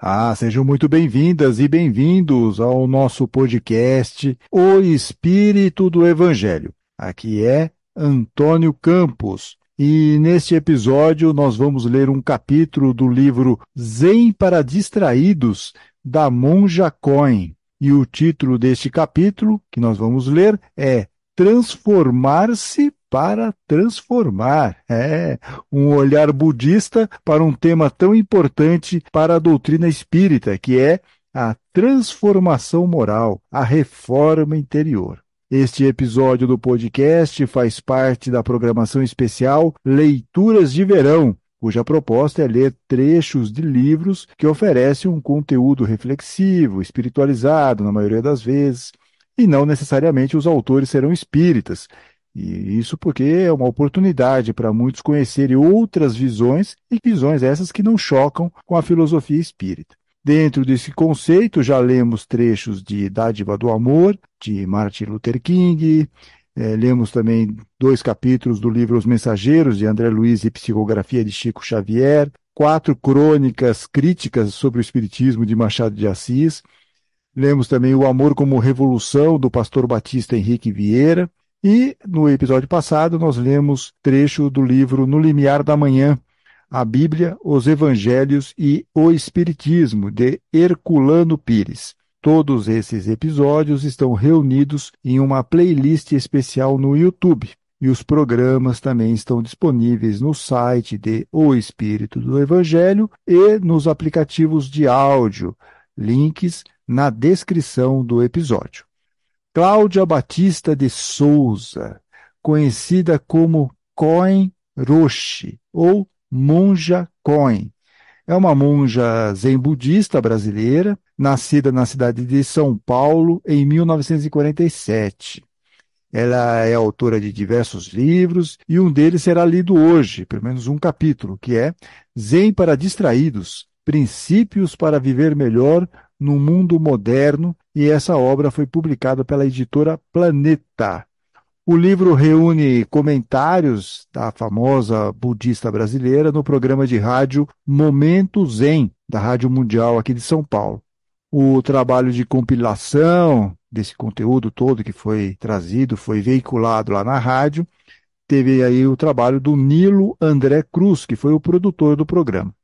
Ah, sejam muito bem-vindas e bem-vindos ao nosso podcast O Espírito do Evangelho. Aqui é Antônio Campos e neste episódio nós vamos ler um capítulo do livro Zen para Distraídos da Monja Coin. E o título deste capítulo que nós vamos ler é Transformar-se para transformar. É, um olhar budista para um tema tão importante para a doutrina espírita, que é a transformação moral, a reforma interior. Este episódio do podcast faz parte da programação especial Leituras de Verão, cuja proposta é ler trechos de livros que oferecem um conteúdo reflexivo, espiritualizado, na maioria das vezes, e não necessariamente os autores serão espíritas, e isso porque é uma oportunidade para muitos conhecerem outras visões e visões essas que não chocam com a filosofia espírita. Dentro desse conceito, já lemos trechos de Dádiva do Amor, de Martin Luther King, é, lemos também dois capítulos do livro Os Mensageiros, de André Luiz e Psicografia de Chico Xavier, quatro crônicas críticas sobre o Espiritismo de Machado de Assis, lemos também O Amor como Revolução, do pastor Batista Henrique Vieira, e no episódio passado nós lemos trecho do livro No Limiar da Manhã, a Bíblia, os Evangelhos e o Espiritismo, de Herculano Pires. Todos esses episódios estão reunidos em uma playlist especial no YouTube. E os programas também estão disponíveis no site de O Espírito do Evangelho e nos aplicativos de áudio, links na descrição do episódio. Cláudia Batista de Souza, conhecida como Coen Roshi ou Monja Coen. É uma monja zen budista brasileira, nascida na cidade de São Paulo em 1947. Ela é autora de diversos livros e um deles será lido hoje, pelo menos um capítulo, que é Zen para Distraídos: Princípios para Viver Melhor no Mundo Moderno e essa obra foi publicada pela editora Planeta. O livro reúne comentários da famosa budista brasileira no programa de rádio Momento Zen, da Rádio Mundial aqui de São Paulo. O trabalho de compilação desse conteúdo todo que foi trazido, foi veiculado lá na rádio, teve aí o trabalho do Nilo André Cruz, que foi o produtor do programa.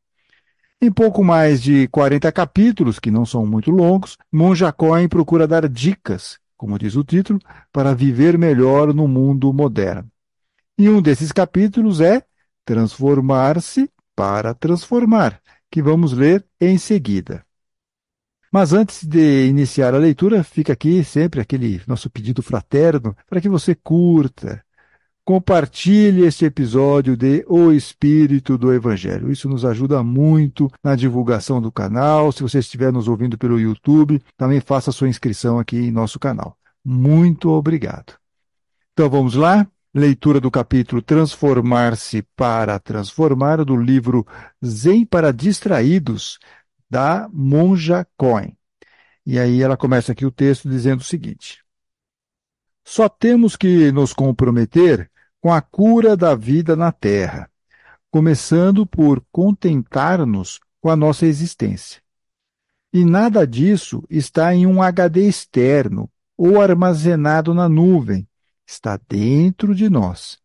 Em pouco mais de 40 capítulos, que não são muito longos, Monja Cohen procura dar dicas, como diz o título, para viver melhor no mundo moderno. E um desses capítulos é Transformar-se para Transformar, que vamos ler em seguida. Mas antes de iniciar a leitura, fica aqui sempre aquele nosso pedido fraterno para que você curta, Compartilhe este episódio de O Espírito do Evangelho. Isso nos ajuda muito na divulgação do canal. Se você estiver nos ouvindo pelo YouTube, também faça sua inscrição aqui em nosso canal. Muito obrigado. Então vamos lá? Leitura do capítulo Transformar-se para Transformar, do livro Zen para Distraídos, da Monja Cohen. E aí ela começa aqui o texto dizendo o seguinte: Só temos que nos comprometer com a cura da vida na Terra, começando por contentar-nos com a nossa existência. E nada disso está em um HD externo ou armazenado na nuvem, está dentro de nós.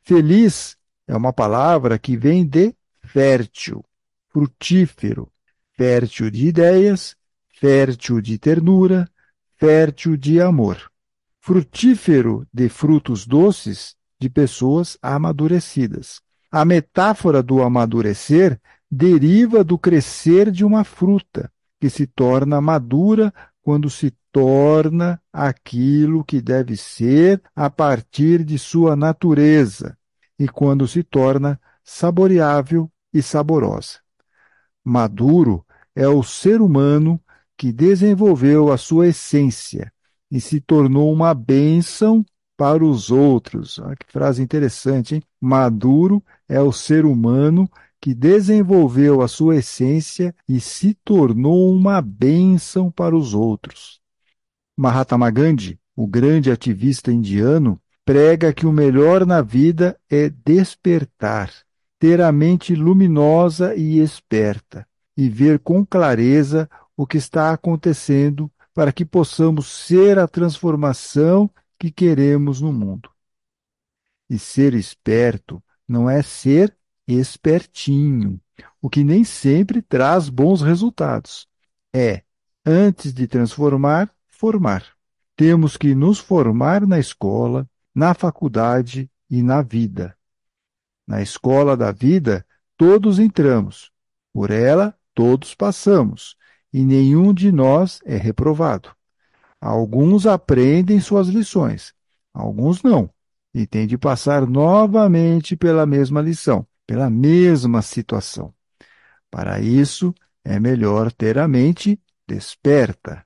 Feliz é uma palavra que vem de fértil, frutífero, fértil de ideias, fértil de ternura, fértil de amor. Frutífero de frutos doces de pessoas amadurecidas. A metáfora do amadurecer deriva do crescer de uma fruta, que se torna madura quando se torna aquilo que deve ser a partir de sua natureza e quando se torna saboreável e saborosa. Maduro é o ser humano que desenvolveu a sua essência e se tornou uma bênção para os outros. Olha que frase interessante, hein? Maduro é o ser humano que desenvolveu a sua essência e se tornou uma bênção para os outros. Mahatma Gandhi, o grande ativista indiano, prega que o melhor na vida é despertar, ter a mente luminosa e esperta, e ver com clareza o que está acontecendo para que possamos ser a transformação que queremos no mundo. E ser esperto não é ser espertinho, o que nem sempre traz bons resultados. É, antes de transformar, formar. Temos que nos formar na escola, na faculdade e na vida. Na escola da vida, todos entramos. Por ela, todos passamos. E nenhum de nós é reprovado. Alguns aprendem suas lições, alguns não, e têm de passar novamente pela mesma lição, pela mesma situação. Para isso, é melhor ter a mente desperta.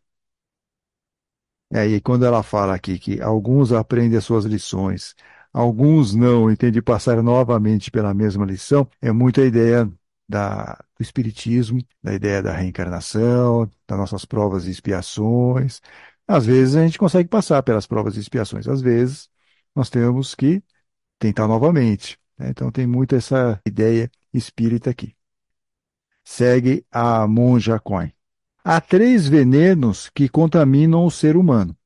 E aí, quando ela fala aqui que alguns aprendem as suas lições, alguns não e têm de passar novamente pela mesma lição, é muito a ideia da, do Espiritismo, da ideia da reencarnação, das nossas provas e expiações. Às vezes a gente consegue passar pelas provas e expiações, às vezes nós temos que tentar novamente. Né? Então tem muito essa ideia espírita aqui. Segue a monja Coin. Há três venenos que contaminam o ser humano: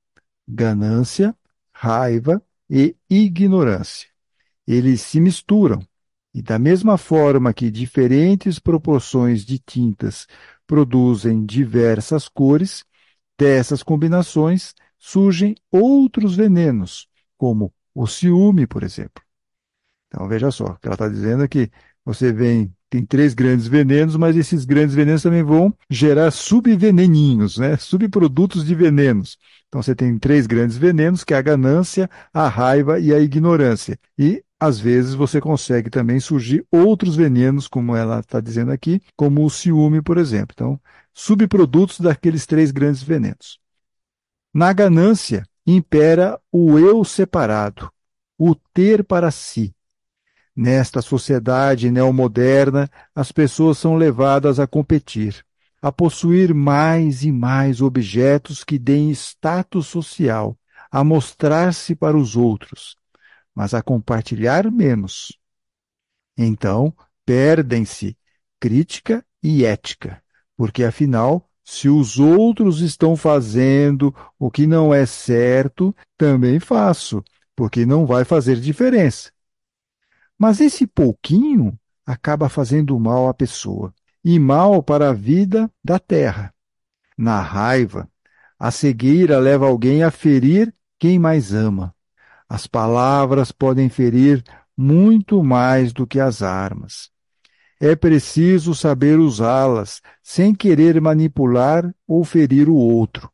ganância, raiva e ignorância. Eles se misturam, e da mesma forma que diferentes proporções de tintas produzem diversas cores, dessas combinações surgem outros venenos, como o ciúme, por exemplo. Então veja só, o que ela está dizendo é que você vem tem três grandes venenos, mas esses grandes venenos também vão gerar subveneninhos, né? subprodutos de venenos. Então você tem três grandes venenos, que é a ganância, a raiva e a ignorância. E às vezes você consegue também surgir outros venenos, como ela está dizendo aqui, como o ciúme, por exemplo. Então, subprodutos daqueles três grandes venenos. Na ganância, impera o eu separado, o ter para si, Nesta sociedade neomoderna, as pessoas são levadas a competir, a possuir mais e mais objetos que deem status social, a mostrar-se para os outros, mas a compartilhar menos. Então, perdem-se crítica e ética, porque afinal, se os outros estão fazendo o que não é certo, também faço, porque não vai fazer diferença. Mas esse pouquinho acaba fazendo mal à pessoa e mal para a vida da terra. Na raiva, a cegueira leva alguém a ferir quem mais ama. As palavras podem ferir muito mais do que as armas. É preciso saber usá-las sem querer manipular ou ferir o outro.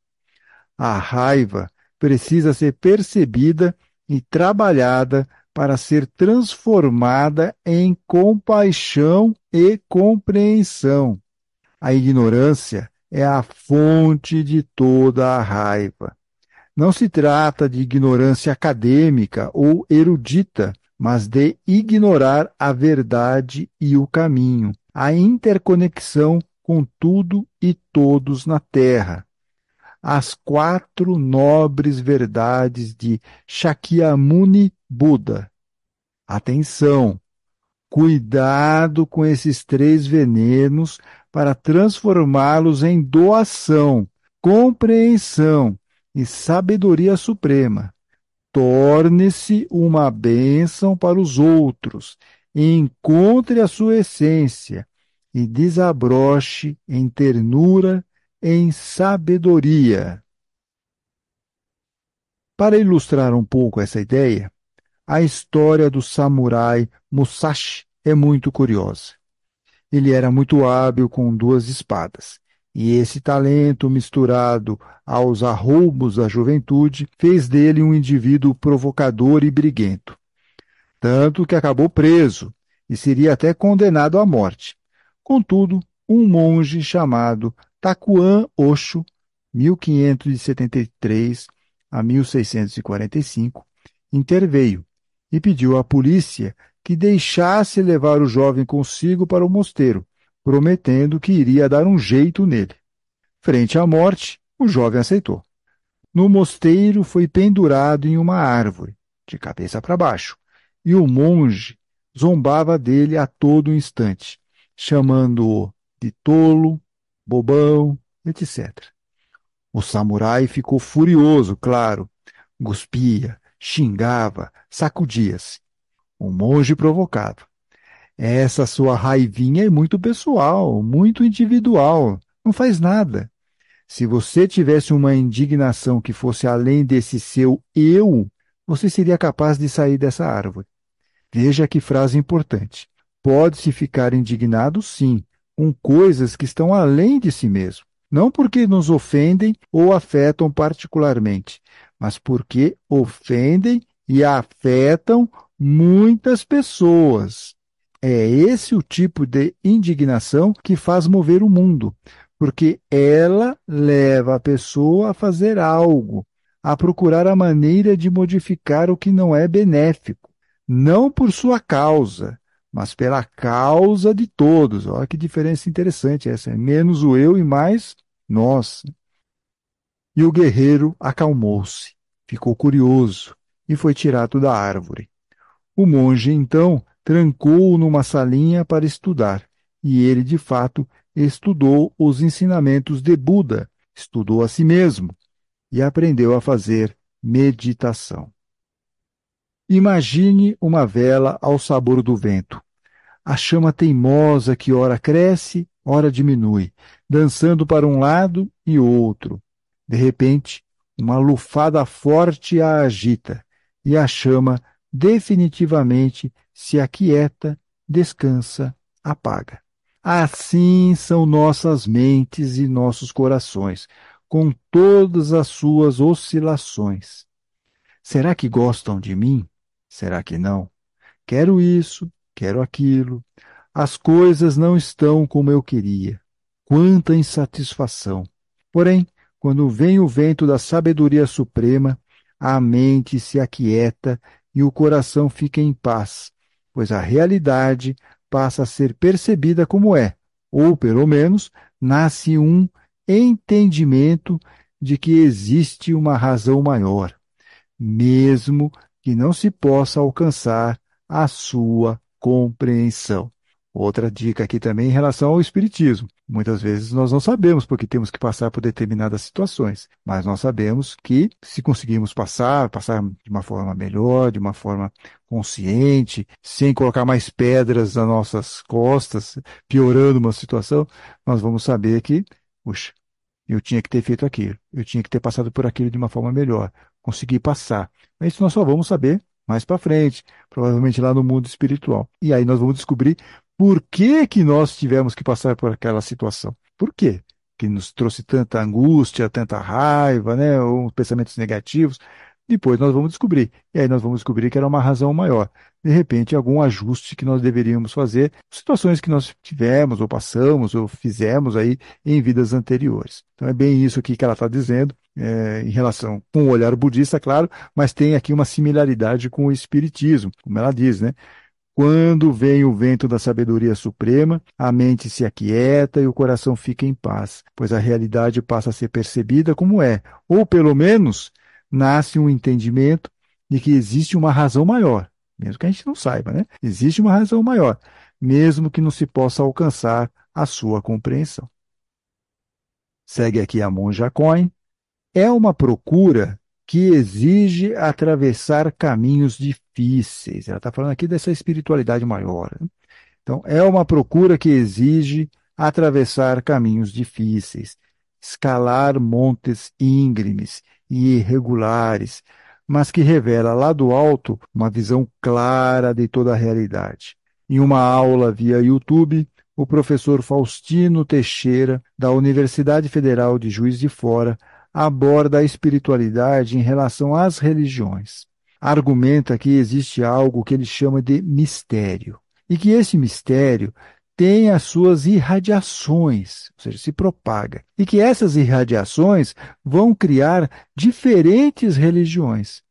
A raiva precisa ser percebida e trabalhada para ser transformada em compaixão e compreensão. A ignorância é a fonte de toda a raiva. Não se trata de ignorância acadêmica ou erudita, mas de ignorar a verdade e o caminho, a interconexão com tudo e todos na Terra. As quatro nobres verdades de Shakyamuni Buda. Atenção! Cuidado com esses três venenos para transformá-los em doação, compreensão e sabedoria suprema. Torne-se uma bênção para os outros, encontre a sua essência e desabroche em ternura, em sabedoria. Para ilustrar um pouco essa ideia, a história do samurai Musashi é muito curiosa. Ele era muito hábil com duas espadas, e esse talento misturado aos arroubos da juventude fez dele um indivíduo provocador e briguento. Tanto que acabou preso e seria até condenado à morte. Contudo, um monge chamado Takuan Osho, 1573 a 1645, interveio e pediu à polícia que deixasse levar o jovem consigo para o mosteiro, prometendo que iria dar um jeito nele. Frente à morte, o jovem aceitou. No mosteiro foi pendurado em uma árvore, de cabeça para baixo, e o monge zombava dele a todo instante, chamando-o de tolo, bobão, etc. O samurai ficou furioso, claro, cuspia, xingava, sacudia-se. O monge provocava. Essa sua raivinha é muito pessoal, muito individual, não faz nada. Se você tivesse uma indignação que fosse além desse seu eu, você seria capaz de sair dessa árvore. Veja que frase importante. Pode-se ficar indignado, sim, com coisas que estão além de si mesmo. Não porque nos ofendem ou afetam particularmente, mas porque ofendem e afetam muitas pessoas. É esse o tipo de indignação que faz mover o mundo, porque ela leva a pessoa a fazer algo, a procurar a maneira de modificar o que não é benéfico, não por sua causa, mas pela causa de todos. Olha que diferença interessante essa, é menos o eu e mais nós. E o guerreiro acalmou-se, ficou curioso e foi tirado da árvore. O monge, então, trancou-o numa salinha para estudar, e ele, de fato, estudou os ensinamentos de Buda, estudou a si mesmo e aprendeu a fazer meditação. Imagine uma vela ao sabor do vento. A chama teimosa que ora cresce, ora diminui, dançando para um lado e outro. De repente, uma lufada forte a agita e a chama definitivamente se aquieta, descansa, apaga. Assim são nossas mentes e nossos corações, com todas as suas oscilações. Será que gostam de mim? Será que não? Quero isso, quero aquilo. As coisas não estão como eu queria. Quanta insatisfação! Porém, quando vem o vento da sabedoria suprema, a mente se aquieta e o coração fica em paz, pois a realidade passa a ser percebida como é, ou pelo menos nasce um entendimento de que existe uma razão maior, mesmo que não se possa alcançar a sua compreensão. Outra dica aqui também em relação ao Espiritismo. Muitas vezes nós não sabemos porque temos que passar por determinadas situações, mas nós sabemos que se conseguirmos passar, passar de uma forma melhor, de uma forma consciente, sem colocar mais pedras nas nossas costas, piorando uma situação, nós vamos saber que, puxa, eu tinha que ter feito aquilo, eu tinha que ter passado por aquilo de uma forma melhor, consegui passar. Mas isso nós só vamos saber mais para frente, provavelmente lá no mundo espiritual. E aí nós vamos descobrir por que, que nós tivemos que passar por aquela situação. Por quê? Que nos trouxe tanta angústia, tanta raiva, né, ou pensamentos negativos. Depois nós vamos descobrir. E aí nós vamos descobrir que era uma razão maior. De repente, algum ajuste que nós deveríamos fazer, situações que nós tivemos, ou passamos, ou fizemos aí em vidas anteriores. Então é bem isso aqui que ela está dizendo, é, em relação com o olhar budista, claro, mas tem aqui uma similaridade com o espiritismo, como ela diz, né? Quando vem o vento da sabedoria suprema, a mente se aquieta e o coração fica em paz, pois a realidade passa a ser percebida como é, ou pelo menos nasce um entendimento de que existe uma razão maior, mesmo que a gente não saiba, né? Existe uma razão maior, mesmo que não se possa alcançar a sua compreensão. Segue aqui a monja Coin. É uma procura que exige atravessar caminhos difíceis. Ela está falando aqui dessa espiritualidade maior. Né? Então, é uma procura que exige atravessar caminhos difíceis, escalar montes íngremes e irregulares, mas que revela lá do alto uma visão clara de toda a realidade. Em uma aula via YouTube, o professor Faustino Teixeira, da Universidade Federal de Juiz de Fora, aborda a espiritualidade em relação às religiões. Argumenta que existe algo que ele chama de mistério, e que esse mistério tem as suas irradiações, ou seja, se propaga, e que essas irradiações vão criar diferentes religiões.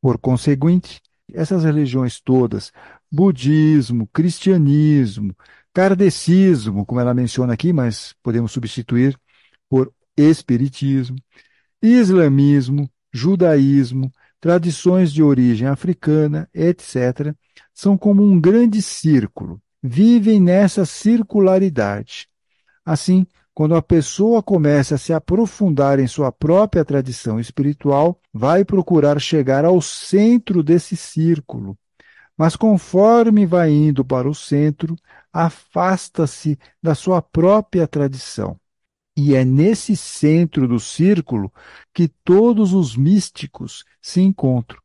Por conseguinte, essas religiões todas, budismo, cristianismo, kardecismo, como ela menciona aqui, mas podemos substituir por espiritismo, islamismo, judaísmo, tradições de origem africana, etc., são como um grande círculo, vivem nessa circularidade. Assim, quando a pessoa começa a se aprofundar em sua própria tradição espiritual, vai procurar chegar ao centro desse círculo. Mas conforme vai indo para o centro, afasta-se da sua própria tradição. E é nesse centro do círculo que todos os místicos se encontram.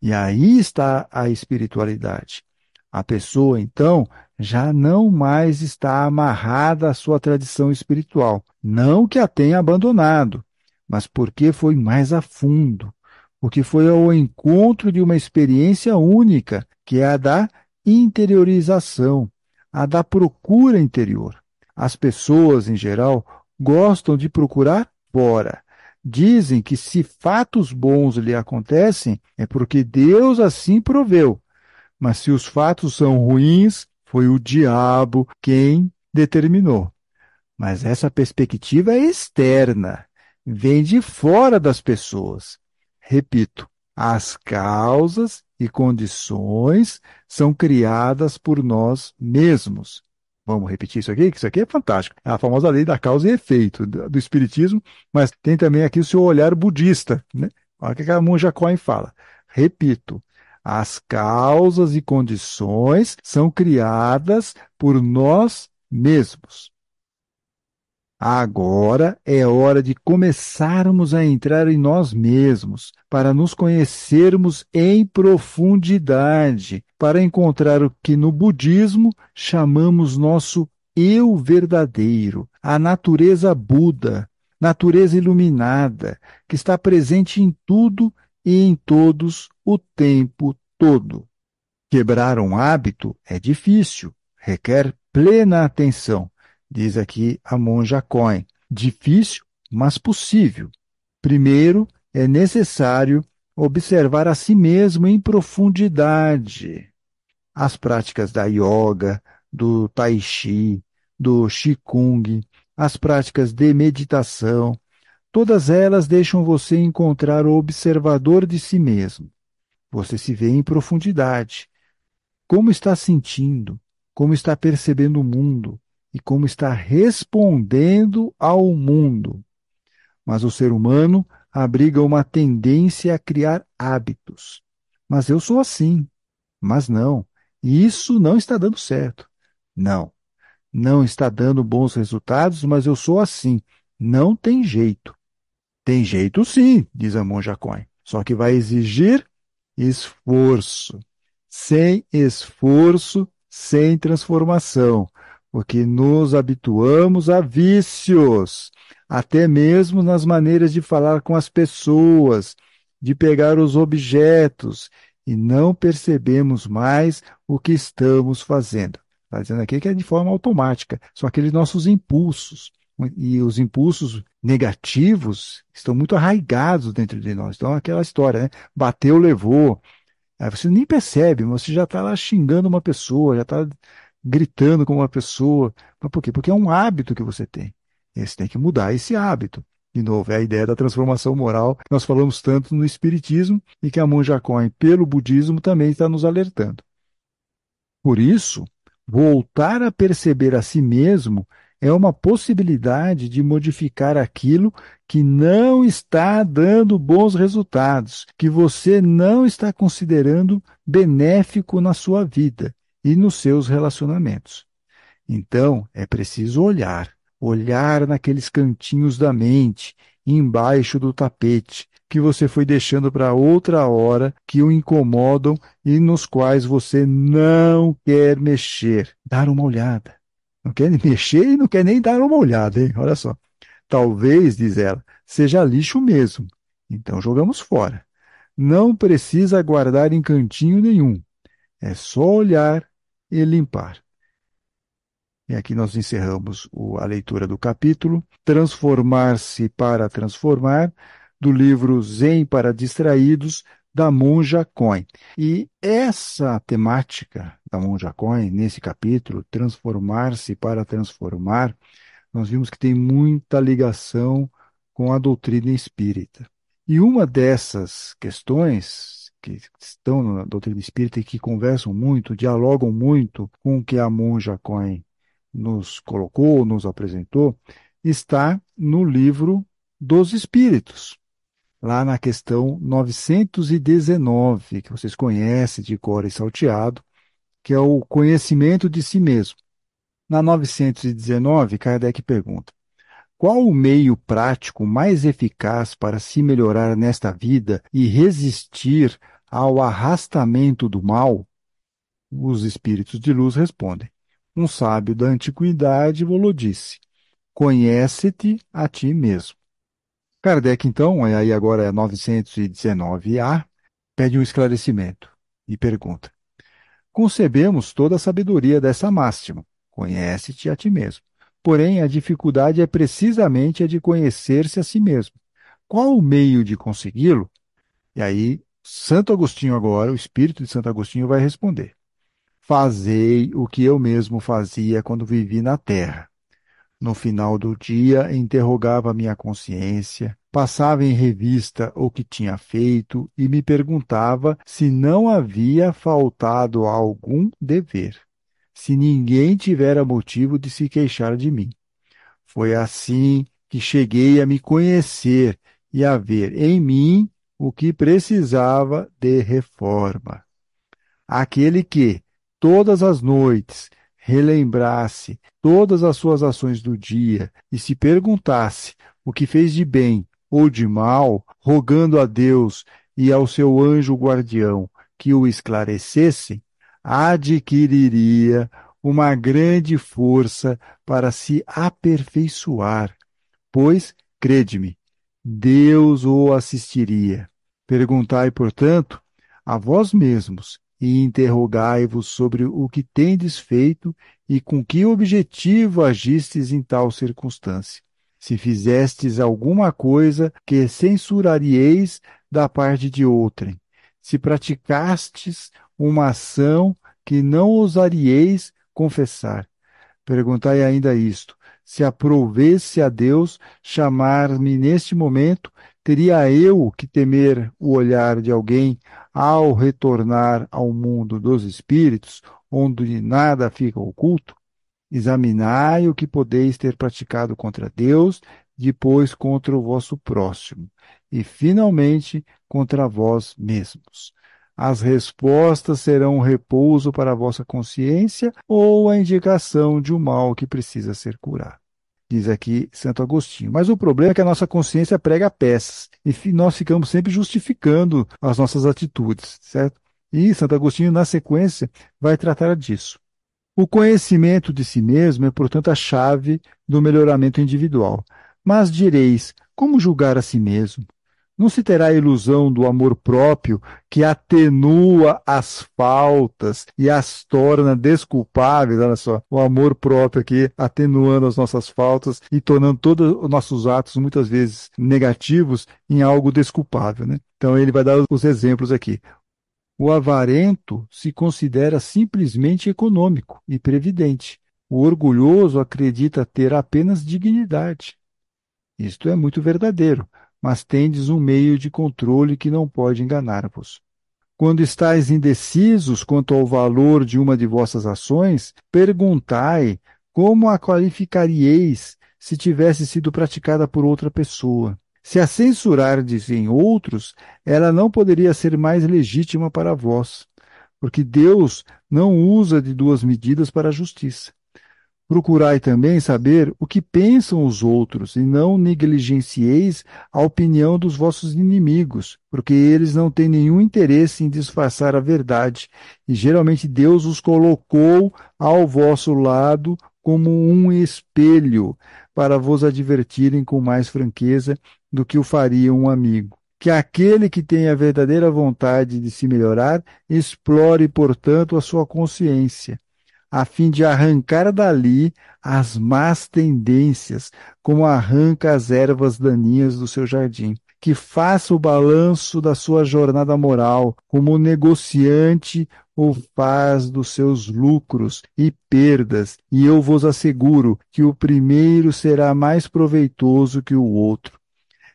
E aí está a espiritualidade. A pessoa, então, já não mais está amarrada à sua tradição espiritual. Não que a tenha abandonado, mas porque foi mais a fundo, porque foi ao encontro de uma experiência única, que é a da interiorização, a da procura interior. As pessoas, em geral, gostam de procurar fora. Dizem que se fatos bons lhe acontecem, é porque Deus assim proveu. Mas se os fatos são ruins, foi o diabo quem determinou. Mas essa perspectiva é externa, vem de fora das pessoas. Repito, as causas e condições são criadas por nós mesmos. Vamos repetir isso aqui, que isso aqui é fantástico. É a famosa lei da causa e efeito do Espiritismo, mas tem também aqui o seu olhar budista. Né? Olha o que a Monja Coin fala. Repito, as causas e condições são criadas por nós mesmos. Agora é hora de começarmos a entrar em nós mesmos, para nos conhecermos em profundidade, para encontrar o que no budismo chamamos nosso eu verdadeiro, a natureza Buda, natureza iluminada, que está presente em tudo e em todos o tempo todo. Quebrar um hábito é difícil, requer plena atenção, diz aqui a monja Cohen. Difícil, mas possível. Primeiro, é necessário observar a si mesmo em profundidade. As práticas da yoga, do tai chi, do qigong, as práticas de meditação, Todas elas deixam você encontrar o observador de si mesmo. Você se vê em profundidade. Como está sentindo, como está percebendo o mundo e como está respondendo ao mundo. Mas o ser humano abriga uma tendência a criar hábitos. Mas eu sou assim. Mas não, isso não está dando certo. Não, não está dando bons resultados, mas eu sou assim. Não tem jeito. Tem jeito sim, diz a monja só que vai exigir esforço. Sem esforço, sem transformação, porque nos habituamos a vícios, até mesmo nas maneiras de falar com as pessoas, de pegar os objetos, e não percebemos mais o que estamos fazendo. Está dizendo aqui que é de forma automática, são aqueles nossos impulsos e os impulsos negativos estão muito arraigados dentro de nós. Então, aquela história, né? Bateu, levou. Aí você nem percebe, você já está lá xingando uma pessoa, já está gritando com uma pessoa. Mas por quê? Porque é um hábito que você tem. E você tem que mudar esse hábito. De novo, é a ideia da transformação moral que nós falamos tanto no Espiritismo e que a Monja Coen, pelo budismo, também está nos alertando. Por isso, voltar a perceber a si mesmo é uma possibilidade de modificar aquilo que não está dando bons resultados, que você não está considerando benéfico na sua vida e nos seus relacionamentos. Então, é preciso olhar, olhar naqueles cantinhos da mente, embaixo do tapete, que você foi deixando para outra hora, que o incomodam e nos quais você não quer mexer. Dar uma olhada. Não quer mexer e não quer nem dar uma olhada, hein? Olha só. Talvez, diz ela, seja lixo mesmo. Então jogamos fora. Não precisa guardar em cantinho nenhum. É só olhar e limpar. E aqui nós encerramos a leitura do capítulo Transformar-se para Transformar, do livro Zen para Distraídos, da Monja Coin. E essa temática da Monja Coin, nesse capítulo, transformar-se para transformar, nós vimos que tem muita ligação com a doutrina espírita. E uma dessas questões que estão na doutrina espírita e que conversam muito, dialogam muito com o que a Monja Coin nos colocou, nos apresentou, está no livro dos Espíritos, lá na questão 919, que vocês conhecem de cor e salteado, que é o conhecimento de si mesmo. Na 919, Kardec pergunta: qual o meio prático mais eficaz para se melhorar nesta vida e resistir ao arrastamento do mal? Os espíritos de luz respondem: Um sábio da antiguidade vos disse: Conhece-te a ti mesmo. Kardec, então, aí agora é 919A, pede um esclarecimento e pergunta: Concebemos toda a sabedoria dessa máxima: Conhece-te a ti mesmo. Porém, a dificuldade é precisamente a de conhecer-se a si mesmo. Qual o meio de consegui-lo? E aí, Santo Agostinho agora, o espírito de Santo Agostinho vai responder: Fazei o que eu mesmo fazia quando vivi na terra. No final do dia, interrogava minha consciência, passava em revista o que tinha feito e me perguntava se não havia faltado algum dever, se ninguém tivera motivo de se queixar de mim. Foi assim que cheguei a me conhecer e a ver em mim o que precisava de reforma. Aquele que, todas as noites, relembrasse todas as suas ações do dia e se perguntasse o que fez de bem ou de mal, rogando a Deus e ao seu anjo guardião que o esclarecessem, adquiriria uma grande força para se aperfeiçoar, pois, crede-me, Deus o assistiria. Perguntai, portanto, a vós mesmos e interrogai-vos sobre o que tendes feito e com que objetivo agistes em tal circunstância. Se fizestes alguma coisa que censurarieis da parte de outrem, se praticastes uma ação que não ousaríeis confessar. Perguntai ainda isto: se aprovesse a Deus chamar-me neste momento, teria eu que temer o olhar de alguém ao retornar ao mundo dos espíritos, onde nada fica oculto? Examinai o que podeis ter praticado contra Deus, depois contra o vosso próximo, e finalmente contra vós mesmos. As respostas serão um repouso para a vossa consciência ou a indicação de um mal que precisa ser curado diz aqui Santo Agostinho. Mas o problema é que a nossa consciência prega peças e nós ficamos sempre justificando as nossas atitudes, certo? E Santo Agostinho, na sequência, vai tratar disso. O conhecimento de si mesmo é, portanto, a chave do melhoramento individual. Mas direis, como julgar a si mesmo? Não se terá a ilusão do amor próprio que atenua as faltas e as torna desculpáveis. Olha só, o amor próprio aqui atenuando as nossas faltas e tornando todos os nossos atos, muitas vezes negativos, em algo desculpável. Né? Então ele vai dar os exemplos aqui. O avarento se considera simplesmente econômico e previdente. O orgulhoso acredita ter apenas dignidade. Isto é muito verdadeiro mas tendes um meio de controle que não pode enganar-vos. Quando estáis indecisos quanto ao valor de uma de vossas ações, perguntai como a qualificaríeis se tivesse sido praticada por outra pessoa. Se a censurardes em outros, ela não poderia ser mais legítima para vós, porque Deus não usa de duas medidas para a justiça. Procurai também saber o que pensam os outros, e não negligencieis a opinião dos vossos inimigos, porque eles não têm nenhum interesse em disfarçar a verdade, e geralmente Deus os colocou ao vosso lado como um espelho, para vos advertirem com mais franqueza do que o faria um amigo. Que aquele que tem a verdadeira vontade de se melhorar explore, portanto, a sua consciência a fim de arrancar dali as más tendências, como arranca as ervas daninhas do seu jardim. Que faça o balanço da sua jornada moral, como o negociante o faz dos seus lucros e perdas, e eu vos asseguro que o primeiro será mais proveitoso que o outro.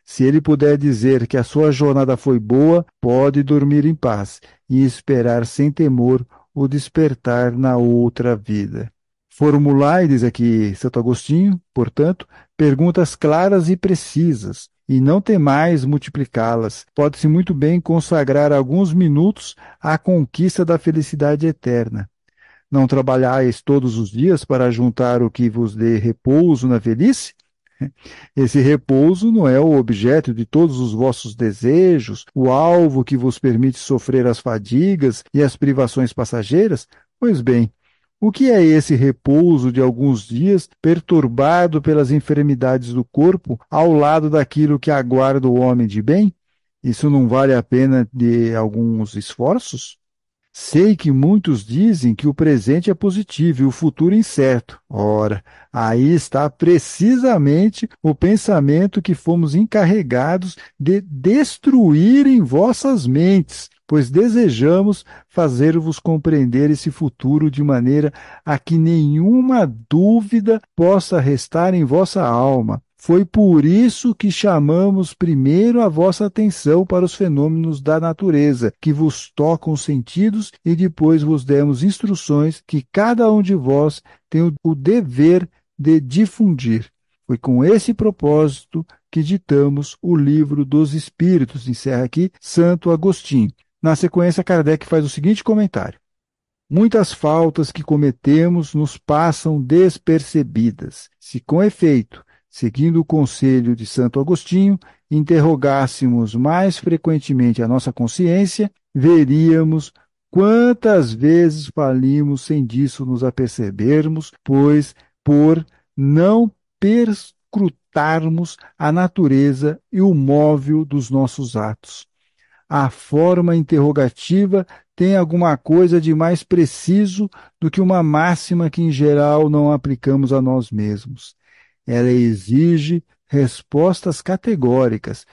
Se ele puder dizer que a sua jornada foi boa, pode dormir em paz e esperar sem temor o despertar na outra vida. Formulai, diz aqui Santo Agostinho, portanto, perguntas claras e precisas, e não temais multiplicá-las. Pode-se muito bem consagrar alguns minutos à conquista da felicidade eterna. Não trabalhais todos os dias para juntar o que vos dê repouso na velhice? Esse repouso não é o objeto de todos os vossos desejos, o alvo que vos permite sofrer as fadigas e as privações passageiras? Pois bem, o que é esse repouso de alguns dias perturbado pelas enfermidades do corpo ao lado daquilo que aguarda o homem de bem? Isso não vale a pena de alguns esforços? Sei que muitos dizem que o presente é positivo e o futuro incerto. Ora, aí está precisamente o pensamento que fomos encarregados de destruir em vossas mentes, pois desejamos fazer-vos compreender esse futuro de maneira a que nenhuma dúvida possa restar em vossa alma. Foi por isso que chamamos primeiro a vossa atenção para os fenômenos da natureza, que vos tocam os sentidos, e depois vos demos instruções que cada um de vós tem o dever de difundir. Foi com esse propósito que ditamos o livro dos Espíritos, encerra aqui Santo Agostinho. Na sequência, Kardec faz o seguinte comentário. Muitas faltas que cometemos nos passam despercebidas. Se, com efeito, seguindo o conselho de Santo Agostinho, interrogássemos mais frequentemente a nossa consciência, veríamos quantas vezes falimos sem disso nos apercebermos, pois por não perscrutarmos a natureza e o móvel dos nossos atos a forma interrogativa tem alguma coisa de mais preciso do que uma máxima que, em geral, não aplicamos a nós mesmos. Ela exige respostas categóricas,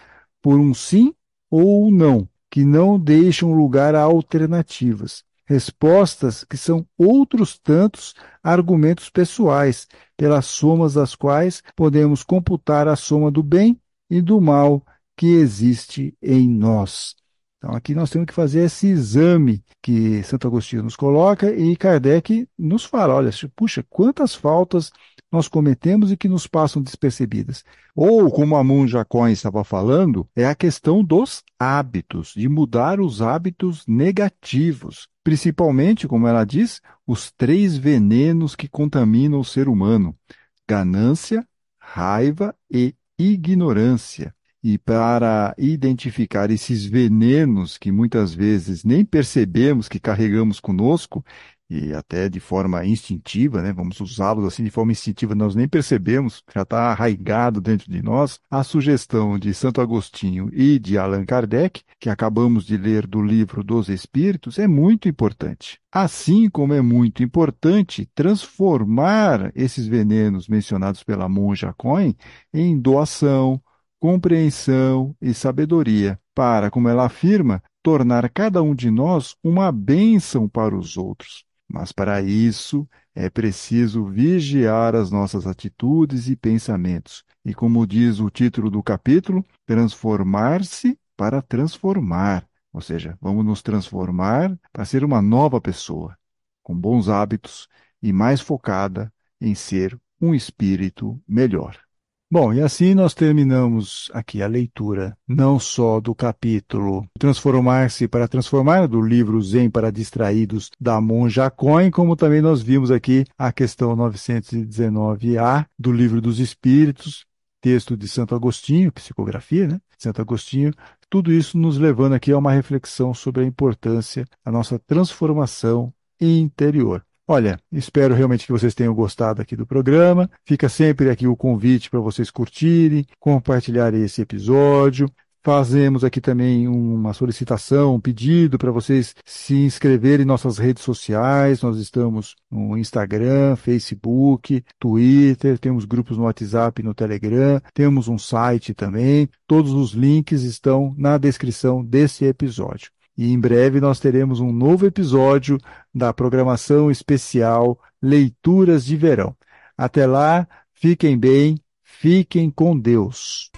por um sim ou um não, que não deixam lugar a alternativas. Respostas que são outros tantos argumentos pessoais, pelas somas das quais podemos computar a soma do bem e do mal que existe em nós. Então, aqui nós temos que fazer esse exame que Santo Agostinho nos coloca e Kardec nos fala: olha, puxa, quantas faltas nós cometemos e que nos passam despercebidas. Ou, como a Moon Jacóin estava falando, é a questão dos hábitos, de mudar os hábitos negativos. Principalmente, como ela diz, os três venenos que contaminam o ser humano: ganância, raiva e ignorância. E para identificar esses venenos que muitas vezes nem percebemos que carregamos conosco, e até de forma instintiva, né? vamos usá-los assim de forma instintiva, nós nem percebemos, já está arraigado dentro de nós, a sugestão de Santo Agostinho e de Allan Kardec, que acabamos de ler do livro dos Espíritos, é muito importante. Assim como é muito importante transformar esses venenos mencionados pela monja Cohen em doação, compreensão e sabedoria, para, como ela afirma, tornar cada um de nós uma bênção para os outros. Mas para isso é preciso vigiar as nossas atitudes e pensamentos. E como diz o título do capítulo, transformar-se para transformar. Ou seja, vamos nos transformar para ser uma nova pessoa, com bons hábitos e mais focada em ser um espírito melhor. Bom, e assim nós terminamos aqui a leitura não só do capítulo Transformar-se para Transformar, do livro Zen para Distraídos da Monja Coin, como também nós vimos aqui a questão 919A do Livro dos Espíritos, texto de Santo Agostinho, psicografia, né? Santo Agostinho, tudo isso nos levando aqui a uma reflexão sobre a importância da nossa transformação interior. Olha, espero realmente que vocês tenham gostado aqui do programa. Fica sempre aqui o convite para vocês curtirem, compartilharem esse episódio. Fazemos aqui também uma solicitação, um pedido para vocês se inscreverem em nossas redes sociais. Nós estamos no Instagram, Facebook, Twitter, temos grupos no WhatsApp e no Telegram, temos um site também. Todos os links estão na descrição desse episódio. E em breve nós teremos um novo episódio da programação especial Leituras de Verão. Até lá, fiquem bem, fiquem com Deus.